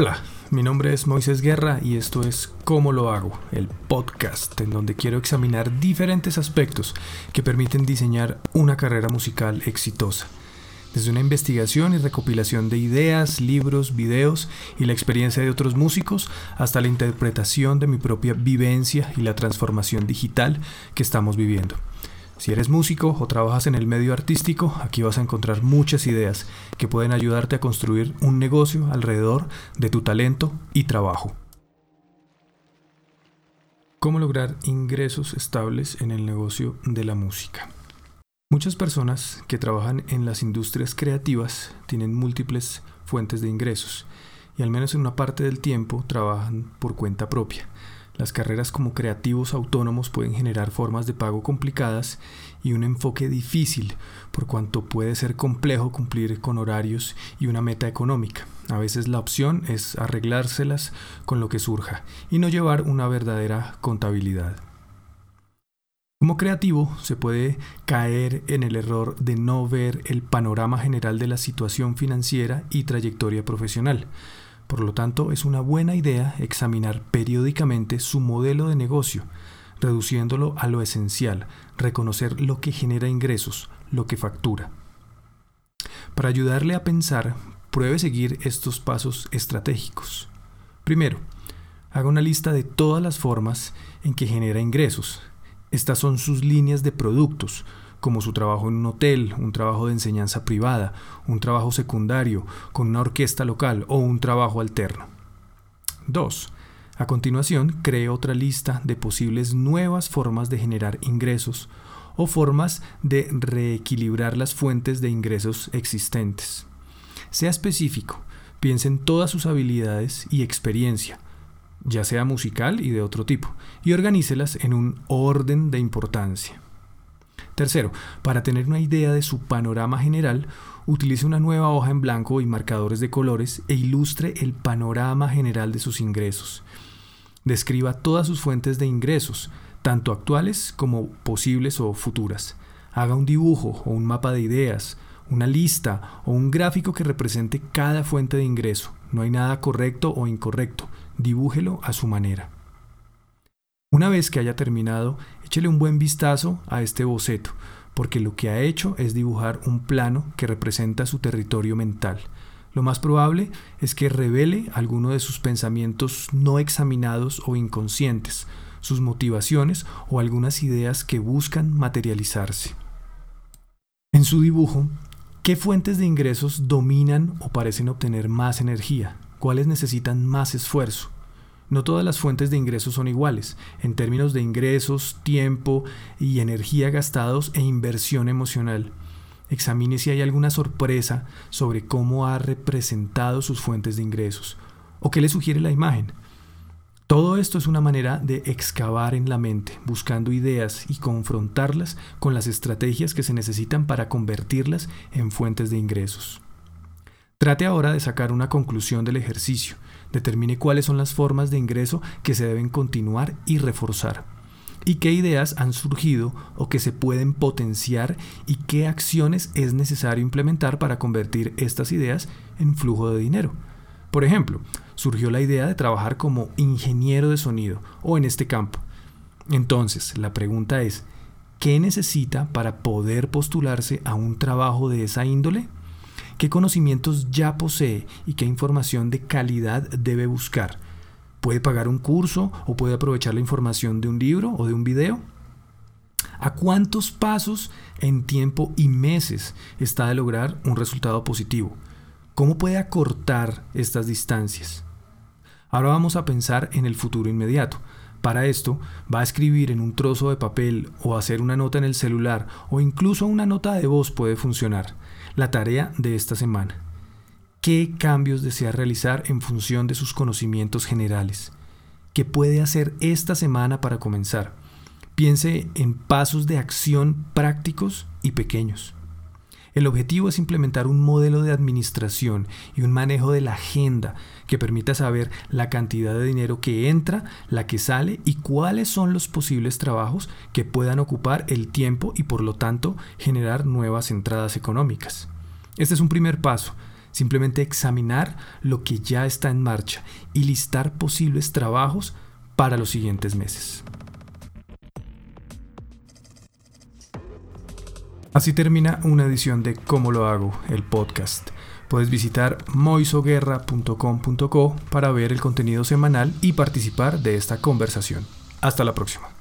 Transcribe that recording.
Hola, mi nombre es Moisés Guerra y esto es Cómo lo hago, el podcast en donde quiero examinar diferentes aspectos que permiten diseñar una carrera musical exitosa. Desde una investigación y recopilación de ideas, libros, videos y la experiencia de otros músicos hasta la interpretación de mi propia vivencia y la transformación digital que estamos viviendo. Si eres músico o trabajas en el medio artístico, aquí vas a encontrar muchas ideas que pueden ayudarte a construir un negocio alrededor de tu talento y trabajo. ¿Cómo lograr ingresos estables en el negocio de la música? Muchas personas que trabajan en las industrias creativas tienen múltiples fuentes de ingresos y al menos en una parte del tiempo trabajan por cuenta propia. Las carreras como creativos autónomos pueden generar formas de pago complicadas y un enfoque difícil, por cuanto puede ser complejo cumplir con horarios y una meta económica. A veces la opción es arreglárselas con lo que surja y no llevar una verdadera contabilidad. Como creativo se puede caer en el error de no ver el panorama general de la situación financiera y trayectoria profesional. Por lo tanto, es una buena idea examinar periódicamente su modelo de negocio, reduciéndolo a lo esencial, reconocer lo que genera ingresos, lo que factura. Para ayudarle a pensar, pruebe seguir estos pasos estratégicos. Primero, haga una lista de todas las formas en que genera ingresos. Estas son sus líneas de productos, como su trabajo en un hotel, un trabajo de enseñanza privada, un trabajo secundario, con una orquesta local o un trabajo alterno. 2. A continuación, cree otra lista de posibles nuevas formas de generar ingresos o formas de reequilibrar las fuentes de ingresos existentes. Sea específico, piense en todas sus habilidades y experiencia, ya sea musical y de otro tipo, y organícelas en un orden de importancia. Tercero, para tener una idea de su panorama general, utilice una nueva hoja en blanco y marcadores de colores e ilustre el panorama general de sus ingresos. Describa todas sus fuentes de ingresos, tanto actuales como posibles o futuras. Haga un dibujo o un mapa de ideas, una lista o un gráfico que represente cada fuente de ingreso. No hay nada correcto o incorrecto. Dibújelo a su manera. Una vez que haya terminado, échele un buen vistazo a este boceto, porque lo que ha hecho es dibujar un plano que representa su territorio mental. Lo más probable es que revele alguno de sus pensamientos no examinados o inconscientes, sus motivaciones o algunas ideas que buscan materializarse. En su dibujo, ¿qué fuentes de ingresos dominan o parecen obtener más energía? ¿Cuáles necesitan más esfuerzo? No todas las fuentes de ingresos son iguales, en términos de ingresos, tiempo y energía gastados e inversión emocional. Examine si hay alguna sorpresa sobre cómo ha representado sus fuentes de ingresos o qué le sugiere la imagen. Todo esto es una manera de excavar en la mente, buscando ideas y confrontarlas con las estrategias que se necesitan para convertirlas en fuentes de ingresos. Trate ahora de sacar una conclusión del ejercicio Determine cuáles son las formas de ingreso que se deben continuar y reforzar. Y qué ideas han surgido o que se pueden potenciar y qué acciones es necesario implementar para convertir estas ideas en flujo de dinero. Por ejemplo, surgió la idea de trabajar como ingeniero de sonido o en este campo. Entonces, la pregunta es, ¿qué necesita para poder postularse a un trabajo de esa índole? Qué conocimientos ya posee y qué información de calidad debe buscar. ¿Puede pagar un curso o puede aprovechar la información de un libro o de un video? ¿A cuántos pasos en tiempo y meses está de lograr un resultado positivo? ¿Cómo puede acortar estas distancias? Ahora vamos a pensar en el futuro inmediato. Para esto, va a escribir en un trozo de papel o hacer una nota en el celular o incluso una nota de voz puede funcionar la tarea de esta semana. ¿Qué cambios desea realizar en función de sus conocimientos generales? ¿Qué puede hacer esta semana para comenzar? Piense en pasos de acción prácticos y pequeños. El objetivo es implementar un modelo de administración y un manejo de la agenda que permita saber la cantidad de dinero que entra, la que sale y cuáles son los posibles trabajos que puedan ocupar el tiempo y por lo tanto generar nuevas entradas económicas. Este es un primer paso. simplemente examinar lo que ya está en marcha y listar posibles trabajos para los siguientes meses. Así termina una edición de Cómo lo hago, el podcast. Puedes visitar moisoguerra.com.co para ver el contenido semanal y participar de esta conversación. Hasta la próxima.